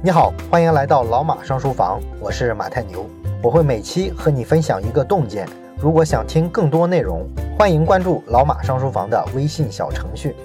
你好，欢迎来到老马上书房，我是马太牛，我会每期和你分享一个洞见。如果想听更多内容，欢迎关注老马上书房的微信小程序。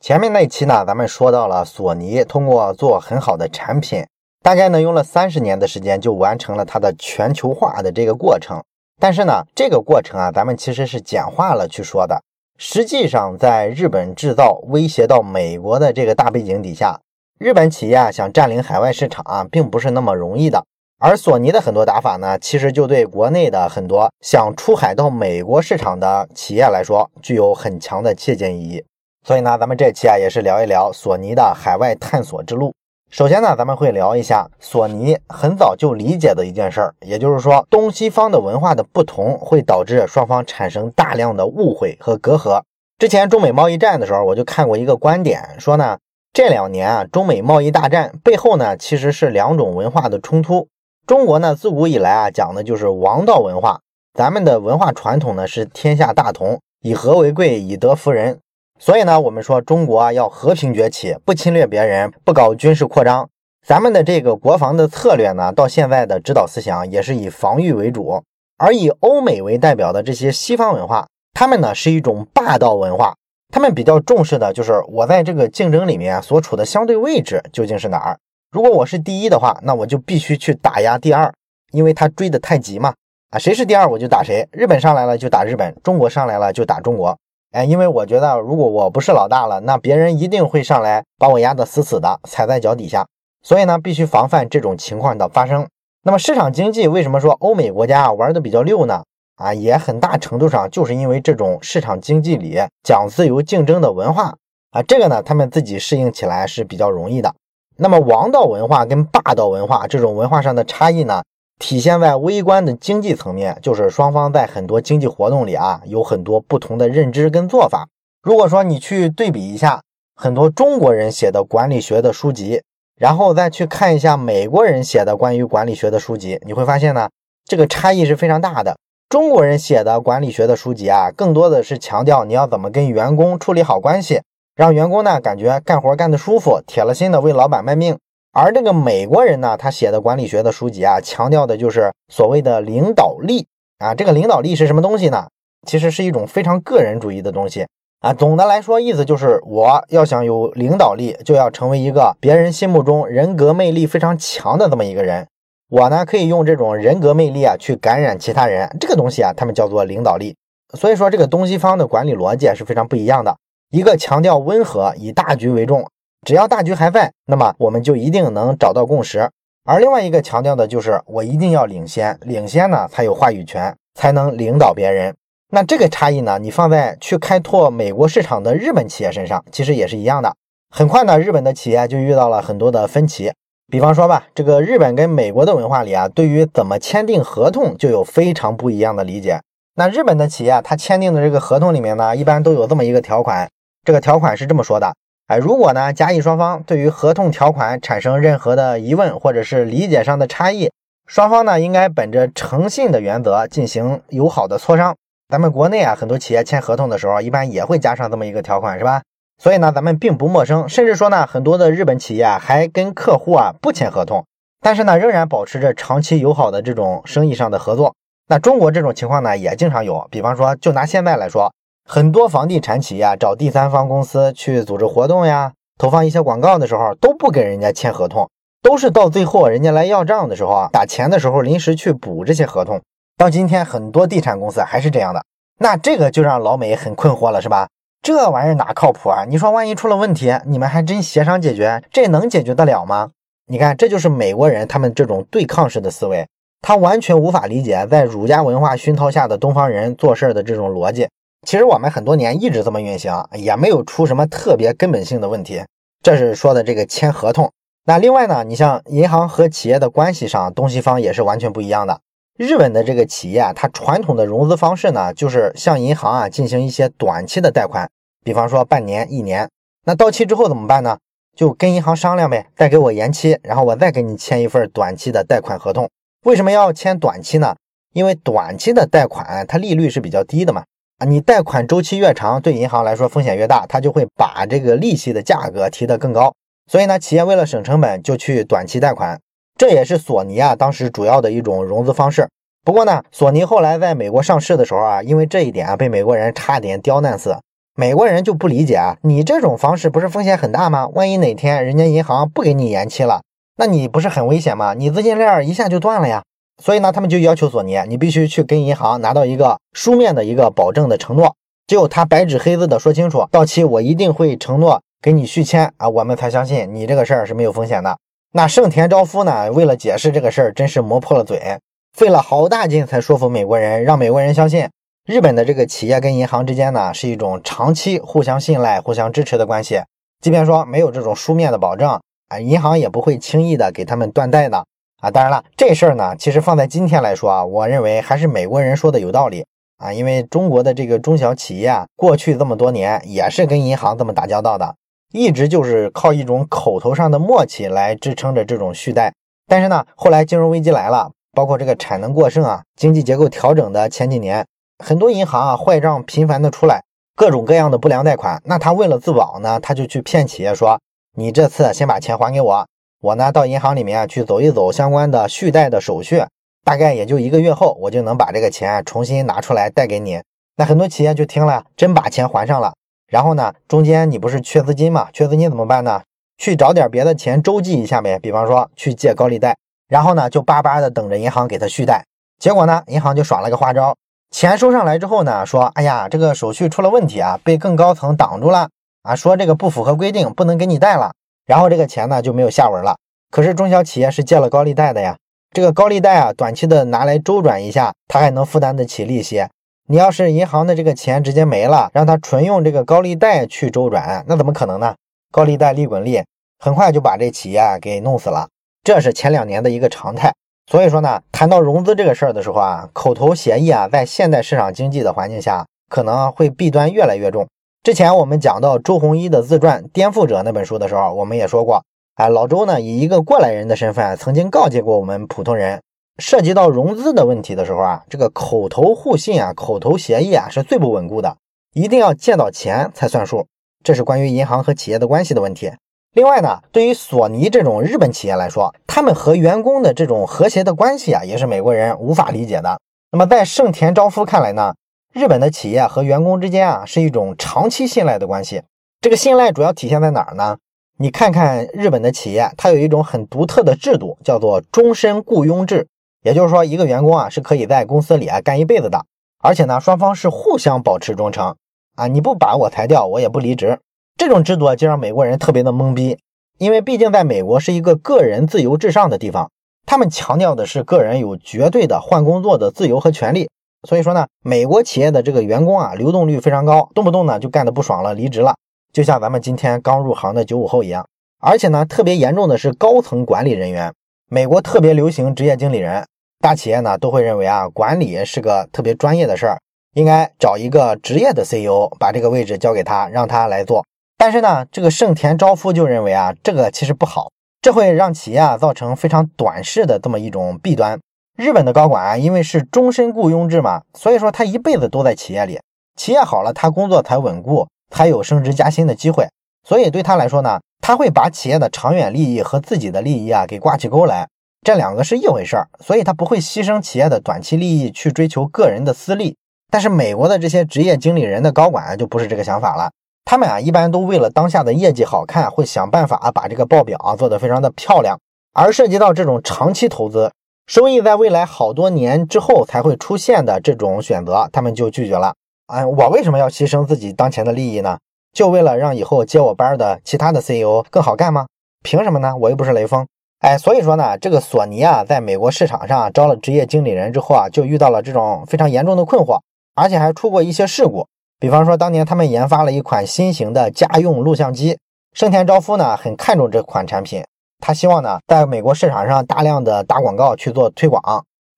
前面那期呢，咱们说到了索尼通过做很好的产品，大概呢用了三十年的时间就完成了它的全球化的这个过程。但是呢，这个过程啊，咱们其实是简化了去说的。实际上，在日本制造威胁到美国的这个大背景底下。日本企业啊想占领海外市场啊，并不是那么容易的。而索尼的很多打法呢，其实就对国内的很多想出海到美国市场的企业来说，具有很强的借鉴意义。所以呢，咱们这期啊也是聊一聊索尼的海外探索之路。首先呢，咱们会聊一下索尼很早就理解的一件事儿，也就是说，东西方的文化的不同会导致双方产生大量的误会和隔阂。之前中美贸易战的时候，我就看过一个观点，说呢。这两年啊，中美贸易大战背后呢，其实是两种文化的冲突。中国呢，自古以来啊，讲的就是王道文化。咱们的文化传统呢，是天下大同，以和为贵，以德服人。所以呢，我们说中国啊，要和平崛起，不侵略别人，不搞军事扩张。咱们的这个国防的策略呢，到现在的指导思想也是以防御为主。而以欧美为代表的这些西方文化，他们呢，是一种霸道文化。他们比较重视的就是我在这个竞争里面所处的相对位置究竟是哪儿。如果我是第一的话，那我就必须去打压第二，因为他追得太急嘛。啊，谁是第二我就打谁。日本上来了就打日本，中国上来了就打中国。哎，因为我觉得如果我不是老大了，那别人一定会上来把我压得死死的，踩在脚底下。所以呢，必须防范这种情况的发生。那么市场经济为什么说欧美国家玩的比较溜呢？啊，也很大程度上就是因为这种市场经济里讲自由竞争的文化啊，这个呢，他们自己适应起来是比较容易的。那么王道文化跟霸道文化这种文化上的差异呢，体现在微观的经济层面，就是双方在很多经济活动里啊，有很多不同的认知跟做法。如果说你去对比一下很多中国人写的管理学的书籍，然后再去看一下美国人写的关于管理学的书籍，你会发现呢，这个差异是非常大的。中国人写的管理学的书籍啊，更多的是强调你要怎么跟员工处理好关系，让员工呢感觉干活干得舒服，铁了心的为老板卖命。而这个美国人呢，他写的管理学的书籍啊，强调的就是所谓的领导力啊。这个领导力是什么东西呢？其实是一种非常个人主义的东西啊。总的来说，意思就是我要想有领导力，就要成为一个别人心目中人格魅力非常强的这么一个人。我呢，可以用这种人格魅力啊，去感染其他人。这个东西啊，他们叫做领导力。所以说，这个东西方的管理逻辑是非常不一样的。一个强调温和，以大局为重，只要大局还在，那么我们就一定能找到共识。而另外一个强调的就是我一定要领先，领先呢才有话语权，才能领导别人。那这个差异呢，你放在去开拓美国市场的日本企业身上，其实也是一样的。很快呢，日本的企业就遇到了很多的分歧。比方说吧，这个日本跟美国的文化里啊，对于怎么签订合同就有非常不一样的理解。那日本的企业，它签订的这个合同里面呢，一般都有这么一个条款。这个条款是这么说的：哎，如果呢，甲乙双方对于合同条款产生任何的疑问或者是理解上的差异，双方呢应该本着诚信的原则进行友好的磋商。咱们国内啊，很多企业签合同的时候，一般也会加上这么一个条款，是吧？所以呢，咱们并不陌生，甚至说呢，很多的日本企业啊，还跟客户啊不签合同，但是呢，仍然保持着长期友好的这种生意上的合作。那中国这种情况呢，也经常有。比方说，就拿现在来说，很多房地产企业找第三方公司去组织活动呀，投放一些广告的时候，都不给人家签合同，都是到最后人家来要账的时候啊，打钱的时候临时去补这些合同。到今天，很多地产公司还是这样的，那这个就让老美很困惑了，是吧？这玩意儿哪靠谱啊？你说万一出了问题，你们还真协商解决，这能解决得了吗？你看，这就是美国人他们这种对抗式的思维，他完全无法理解在儒家文化熏陶下的东方人做事的这种逻辑。其实我们很多年一直这么运行，也没有出什么特别根本性的问题。这是说的这个签合同。那另外呢，你像银行和企业的关系上，东西方也是完全不一样的。日本的这个企业啊，它传统的融资方式呢，就是向银行啊进行一些短期的贷款，比方说半年、一年。那到期之后怎么办呢？就跟银行商量呗，再给我延期，然后我再给你签一份短期的贷款合同。为什么要签短期呢？因为短期的贷款它利率是比较低的嘛。啊，你贷款周期越长，对银行来说风险越大，它就会把这个利息的价格提得更高。所以呢，企业为了省成本，就去短期贷款，这也是索尼啊当时主要的一种融资方式。不过呢，索尼后来在美国上市的时候啊，因为这一点啊，被美国人差点刁难死。美国人就不理解啊，你这种方式不是风险很大吗？万一哪天人家银行不给你延期了，那你不是很危险吗？你资金链一下就断了呀。所以呢，他们就要求索尼，你必须去跟银行拿到一个书面的一个保证的承诺，只有他白纸黑字的说清楚，到期我一定会承诺给你续签啊，我们才相信你这个事儿是没有风险的。那盛田昭夫呢，为了解释这个事儿，真是磨破了嘴。费了好大劲才说服美国人，让美国人相信日本的这个企业跟银行之间呢是一种长期互相信赖、互相支持的关系。即便说没有这种书面的保证啊，银行也不会轻易的给他们断贷的啊。当然了，这事儿呢，其实放在今天来说啊，我认为还是美国人说的有道理啊，因为中国的这个中小企业啊，过去这么多年也是跟银行这么打交道的，一直就是靠一种口头上的默契来支撑着这种续贷。但是呢，后来金融危机来了。包括这个产能过剩啊，经济结构调整的前几年，很多银行啊坏账频繁的出来，各种各样的不良贷款。那他为了自保呢，他就去骗企业说：“你这次先把钱还给我，我呢到银行里面去走一走相关的续贷的手续，大概也就一个月后，我就能把这个钱重新拿出来贷给你。”那很多企业就听了，真把钱还上了。然后呢，中间你不是缺资金嘛？缺资金怎么办呢？去找点别的钱周济一下呗，比方说去借高利贷。然后呢，就巴巴的等着银行给他续贷，结果呢，银行就耍了个花招，钱收上来之后呢，说，哎呀，这个手续出了问题啊，被更高层挡住了啊，说这个不符合规定，不能给你贷了，然后这个钱呢就没有下文了。可是中小企业是借了高利贷的呀，这个高利贷啊，短期的拿来周转一下，他还能负担得起利息。你要是银行的这个钱直接没了，让他纯用这个高利贷去周转，那怎么可能呢？高利贷利滚利，很快就把这企业给弄死了。这是前两年的一个常态，所以说呢，谈到融资这个事儿的时候啊，口头协议啊，在现代市场经济的环境下，可能会弊端越来越重。之前我们讲到周鸿祎的自传《颠覆者》那本书的时候，我们也说过，哎，老周呢以一个过来人的身份，曾经告诫过我们普通人，涉及到融资的问题的时候啊，这个口头互信啊，口头协议啊，是最不稳固的，一定要见到钱才算数。这是关于银行和企业的关系的问题。另外呢，对于索尼这种日本企业来说，他们和员工的这种和谐的关系啊，也是美国人无法理解的。那么在盛田昭夫看来呢，日本的企业和员工之间啊，是一种长期信赖的关系。这个信赖主要体现在哪儿呢？你看看日本的企业，它有一种很独特的制度，叫做终身雇佣制。也就是说，一个员工啊，是可以在公司里啊干一辈子的，而且呢，双方是互相保持忠诚啊，你不把我裁掉，我也不离职。这种制度啊，就让美国人特别的懵逼，因为毕竟在美国是一个个人自由至上的地方，他们强调的是个人有绝对的换工作的自由和权利。所以说呢，美国企业的这个员工啊，流动率非常高，动不动呢就干的不爽了，离职了，就像咱们今天刚入行的九五后一样。而且呢，特别严重的是高层管理人员，美国特别流行职业经理人，大企业呢都会认为啊，管理是个特别专业的事儿，应该找一个职业的 CEO，把这个位置交给他，让他来做。但是呢，这个盛田昭夫就认为啊，这个其实不好，这会让企业啊造成非常短视的这么一种弊端。日本的高管啊，因为是终身雇佣制嘛，所以说他一辈子都在企业里，企业好了，他工作才稳固，才有升职加薪的机会。所以对他来说呢，他会把企业的长远利益和自己的利益啊给挂起钩来，这两个是一回事儿，所以他不会牺牲企业的短期利益去追求个人的私利。但是美国的这些职业经理人的高管就不是这个想法了。他们啊，一般都为了当下的业绩好看，会想办法把这个报表啊做得非常的漂亮。而涉及到这种长期投资，收益在未来好多年之后才会出现的这种选择，他们就拒绝了。哎，我为什么要牺牲自己当前的利益呢？就为了让以后接我班的其他的 CEO 更好干吗？凭什么呢？我又不是雷锋。哎，所以说呢，这个索尼啊，在美国市场上招了职业经理人之后啊，就遇到了这种非常严重的困惑，而且还出过一些事故。比方说，当年他们研发了一款新型的家用录像机，盛田昭夫呢很看重这款产品，他希望呢在美国市场上大量的打广告去做推广，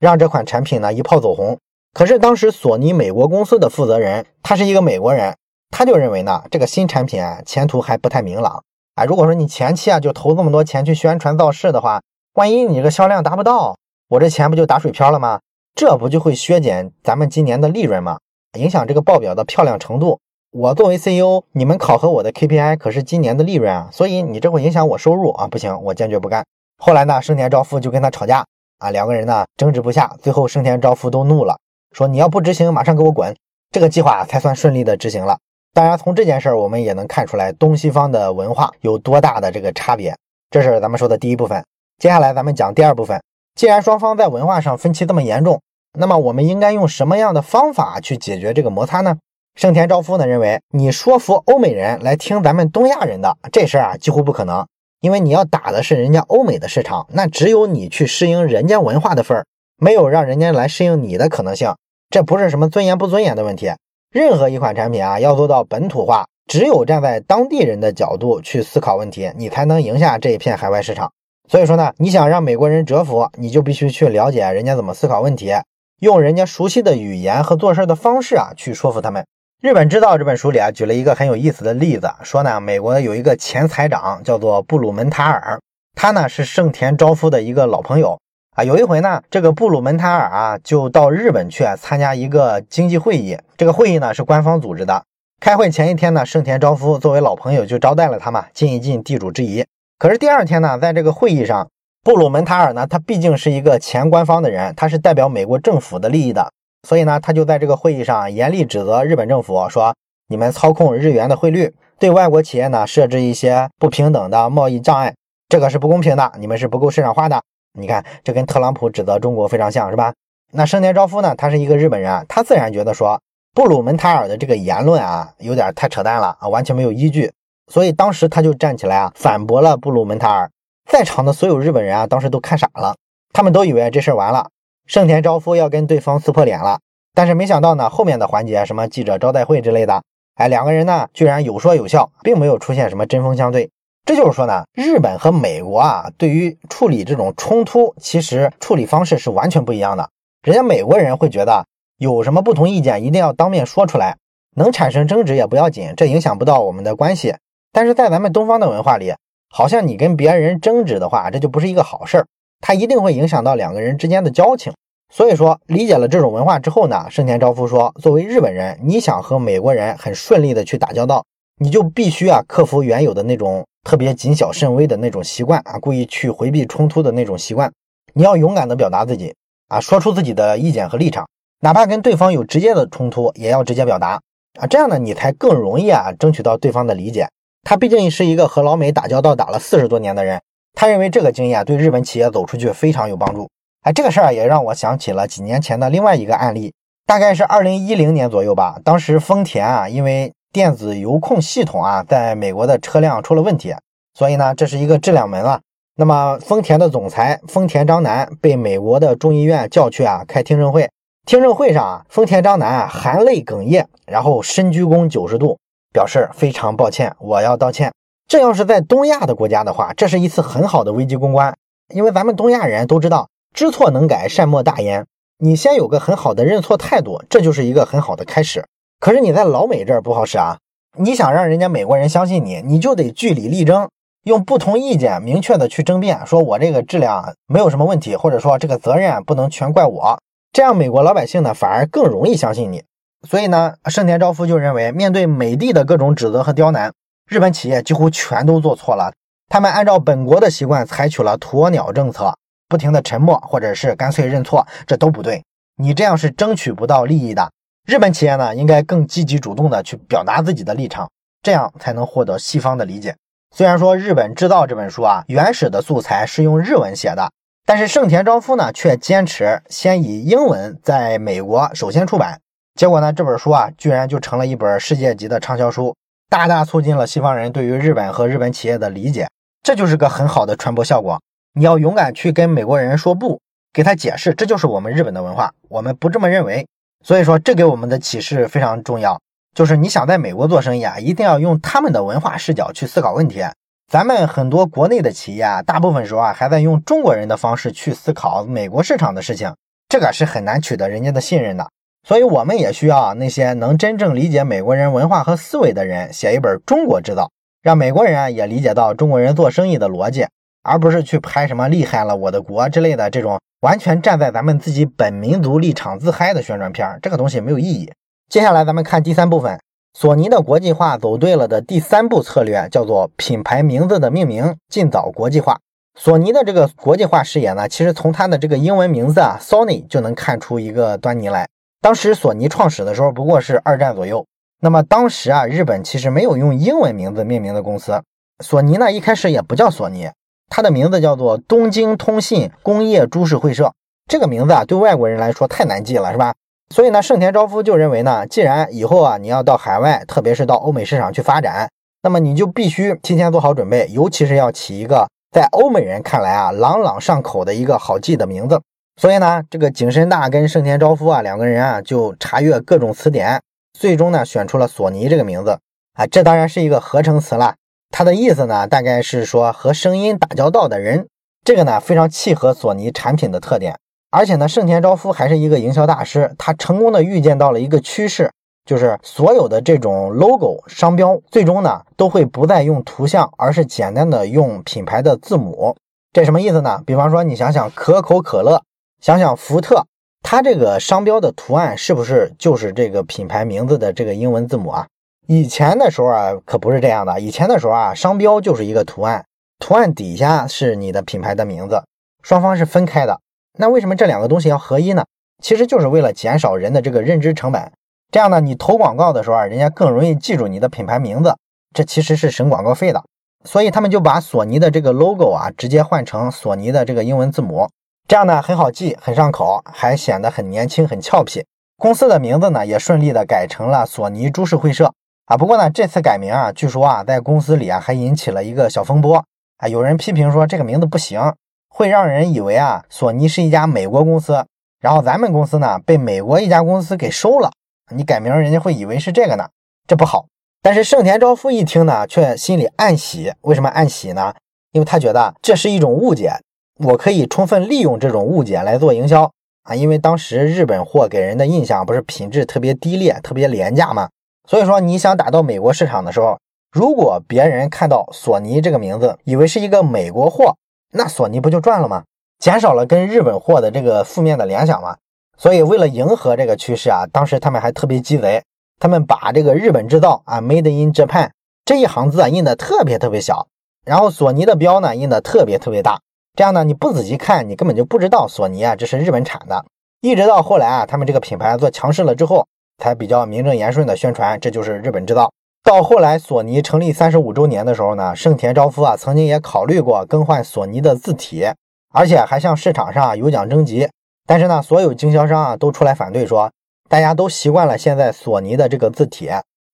让这款产品呢一炮走红。可是当时索尼美国公司的负责人，他是一个美国人，他就认为呢这个新产品啊前途还不太明朗啊。如果说你前期啊就投这么多钱去宣传造势的话，万一你这个销量达不到，我这钱不就打水漂了吗？这不就会削减咱们今年的利润吗？影响这个报表的漂亮程度，我作为 CEO，你们考核我的 KPI 可是今年的利润啊，所以你这会影响我收入啊，不行，我坚决不干。后来呢，盛田昭夫就跟他吵架啊，两个人呢争执不下，最后盛田昭夫都怒了，说你要不执行，马上给我滚，这个计划才算顺利的执行了。当然，从这件事儿我们也能看出来东西方的文化有多大的这个差别。这是咱们说的第一部分，接下来咱们讲第二部分。既然双方在文化上分歧这么严重，那么我们应该用什么样的方法去解决这个摩擦呢？盛田昭夫呢认为，你说服欧美人来听咱们东亚人的这事儿啊，几乎不可能，因为你要打的是人家欧美的市场，那只有你去适应人家文化的份儿，没有让人家来适应你的可能性。这不是什么尊严不尊严的问题。任何一款产品啊，要做到本土化，只有站在当地人的角度去思考问题，你才能赢下这一片海外市场。所以说呢，你想让美国人折服，你就必须去了解人家怎么思考问题，用人家熟悉的语言和做事的方式啊，去说服他们。《日本制造》这本书里啊，举了一个很有意思的例子，说呢，美国有一个前财长叫做布鲁门塔尔，他呢是盛田昭夫的一个老朋友。啊，有一回呢，这个布鲁门塔尔啊，就到日本去参加一个经济会议。这个会议呢是官方组织的。开会前一天呢，盛田昭夫作为老朋友就招待了他嘛，尽一尽地主之谊。可是第二天呢，在这个会议上，布鲁门塔尔呢，他毕竟是一个前官方的人，他是代表美国政府的利益的，所以呢，他就在这个会议上严厉指责日本政府，说你们操控日元的汇率，对外国企业呢设置一些不平等的贸易障碍，这个是不公平的，你们是不够市场化的。你看，这跟特朗普指责中国非常像是吧？那盛田昭夫呢？他是一个日本人，他自然觉得说布鲁门塔尔的这个言论啊，有点太扯淡了啊，完全没有依据。所以当时他就站起来啊，反驳了布鲁门塔尔。在场的所有日本人啊，当时都看傻了，他们都以为这事儿完了，盛田昭夫要跟对方撕破脸了。但是没想到呢，后面的环节，什么记者招待会之类的，哎，两个人呢居然有说有笑，并没有出现什么针锋相对。这就是说呢，日本和美国啊，对于处理这种冲突，其实处理方式是完全不一样的。人家美国人会觉得有什么不同意见，一定要当面说出来，能产生争执也不要紧，这影响不到我们的关系。但是在咱们东方的文化里，好像你跟别人争执的话，这就不是一个好事儿，它一定会影响到两个人之间的交情。所以说，理解了这种文化之后呢，盛田昭夫说，作为日本人，你想和美国人很顺利的去打交道，你就必须啊克服原有的那种。特别谨小慎微的那种习惯啊，故意去回避冲突的那种习惯。你要勇敢的表达自己啊，说出自己的意见和立场，哪怕跟对方有直接的冲突，也要直接表达啊。这样呢，你才更容易啊争取到对方的理解。他毕竟是一个和老美打交道打了四十多年的人，他认为这个经验对日本企业走出去非常有帮助。哎，这个事儿也让我想起了几年前的另外一个案例，大概是二零一零年左右吧。当时丰田啊，因为电子遥控系统啊，在美国的车辆出了问题，所以呢，这是一个质量门了。那么，丰田的总裁丰田章男被美国的众议院叫去啊开听证会。听证会上啊，丰田章男啊含泪哽咽，然后深鞠躬九十度，表示非常抱歉，我要道歉。这要是在东亚的国家的话，这是一次很好的危机公关，因为咱们东亚人都知道知错能改，善莫大焉。你先有个很好的认错态度，这就是一个很好的开始。可是你在老美这儿不好使啊！你想让人家美国人相信你，你就得据理力争，用不同意见明确的去争辩，说我这个质量没有什么问题，或者说这个责任不能全怪我，这样美国老百姓呢反而更容易相信你。所以呢，盛田昭夫就认为，面对美帝的各种指责和刁难，日本企业几乎全都做错了。他们按照本国的习惯采取了鸵鸟政策，不停的沉默或者是干脆认错，这都不对。你这样是争取不到利益的。日本企业呢，应该更积极主动的去表达自己的立场，这样才能获得西方的理解。虽然说《日本制造》这本书啊，原始的素材是用日文写的，但是盛田昭夫呢，却坚持先以英文在美国首先出版。结果呢，这本书啊，居然就成了一本世界级的畅销书，大大促进了西方人对于日本和日本企业的理解。这就是个很好的传播效果。你要勇敢去跟美国人说不，给他解释，这就是我们日本的文化，我们不这么认为。所以说，这给我们的启示非常重要，就是你想在美国做生意啊，一定要用他们的文化视角去思考问题。咱们很多国内的企业啊，大部分时候啊，还在用中国人的方式去思考美国市场的事情，这个是很难取得人家的信任的。所以，我们也需要那些能真正理解美国人文化和思维的人，写一本《中国制造》，让美国人啊也理解到中国人做生意的逻辑。而不是去拍什么厉害了我的国之类的这种完全站在咱们自己本民族立场自嗨的宣传片，这个东西没有意义。接下来咱们看第三部分，索尼的国际化走对了的第三步策略叫做品牌名字的命名尽早国际化。索尼的这个国际化视野呢，其实从它的这个英文名字啊，Sony 就能看出一个端倪来。当时索尼创始的时候不过是二战左右，那么当时啊，日本其实没有用英文名字命名的公司。索尼呢一开始也不叫索尼，它的名字叫做东京通信工业株式会社。这个名字啊，对外国人来说太难记了，是吧？所以呢，盛田昭夫就认为呢，既然以后啊你要到海外，特别是到欧美市场去发展，那么你就必须提前做好准备，尤其是要起一个在欧美人看来啊朗朗上口的一个好记的名字。所以呢，这个景深大跟盛田昭夫啊两个人啊就查阅各种词典，最终呢选出了索尼这个名字啊。这当然是一个合成词了，它的意思呢大概是说和声音打交道的人，这个呢非常契合索尼产品的特点。而且呢，盛田昭夫还是一个营销大师，他成功的预见到了一个趋势，就是所有的这种 logo 商标，最终呢都会不再用图像，而是简单的用品牌的字母。这什么意思呢？比方说，你想想可口可乐，想想福特，它这个商标的图案是不是就是这个品牌名字的这个英文字母啊？以前的时候啊，可不是这样的。以前的时候啊，商标就是一个图案，图案底下是你的品牌的名字，双方是分开的。那为什么这两个东西要合一呢？其实就是为了减少人的这个认知成本。这样呢，你投广告的时候啊，人家更容易记住你的品牌名字，这其实是省广告费的。所以他们就把索尼的这个 logo 啊，直接换成索尼的这个英文字母，这样呢很好记，很上口，还显得很年轻，很俏皮。公司的名字呢也顺利的改成了索尼株式会社啊。不过呢，这次改名啊，据说啊，在公司里啊还引起了一个小风波啊，有人批评说这个名字不行。会让人以为啊，索尼是一家美国公司，然后咱们公司呢被美国一家公司给收了，你改名人家会以为是这个呢，这不好。但是盛田昭夫一听呢，却心里暗喜。为什么暗喜呢？因为他觉得这是一种误解，我可以充分利用这种误解来做营销啊。因为当时日本货给人的印象不是品质特别低劣、特别廉价吗？所以说你想打到美国市场的时候，如果别人看到索尼这个名字，以为是一个美国货。那索尼不就赚了吗？减少了跟日本货的这个负面的联想嘛。所以为了迎合这个趋势啊，当时他们还特别鸡贼，他们把这个日本制造啊，Made in Japan 这一行字啊印的特别特别小，然后索尼的标呢印的特别特别大。这样呢，你不仔细看，你根本就不知道索尼啊这是日本产的。一直到后来啊，他们这个品牌做强势了之后，才比较名正言顺的宣传这就是日本制造。到后来，索尼成立三十五周年的时候呢，盛田昭夫啊曾经也考虑过更换索尼的字体，而且还向市场上有奖征集。但是呢，所有经销商啊都出来反对，说大家都习惯了现在索尼的这个字体，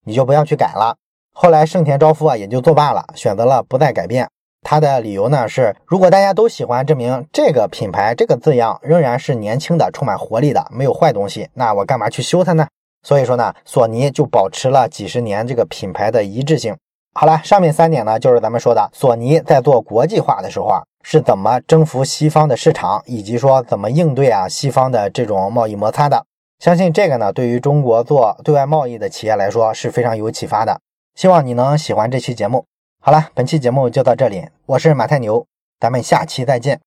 你就不要去改了。后来盛田昭夫啊也就作罢了，选择了不再改变。他的理由呢是，如果大家都喜欢，证明这个品牌这个字样仍然是年轻的、充满活力的，没有坏东西，那我干嘛去修它呢？所以说呢，索尼就保持了几十年这个品牌的一致性。好了，上面三点呢，就是咱们说的索尼在做国际化的时候啊，是怎么征服西方的市场，以及说怎么应对啊西方的这种贸易摩擦的。相信这个呢，对于中国做对外贸易的企业来说是非常有启发的。希望你能喜欢这期节目。好了，本期节目就到这里，我是马太牛，咱们下期再见。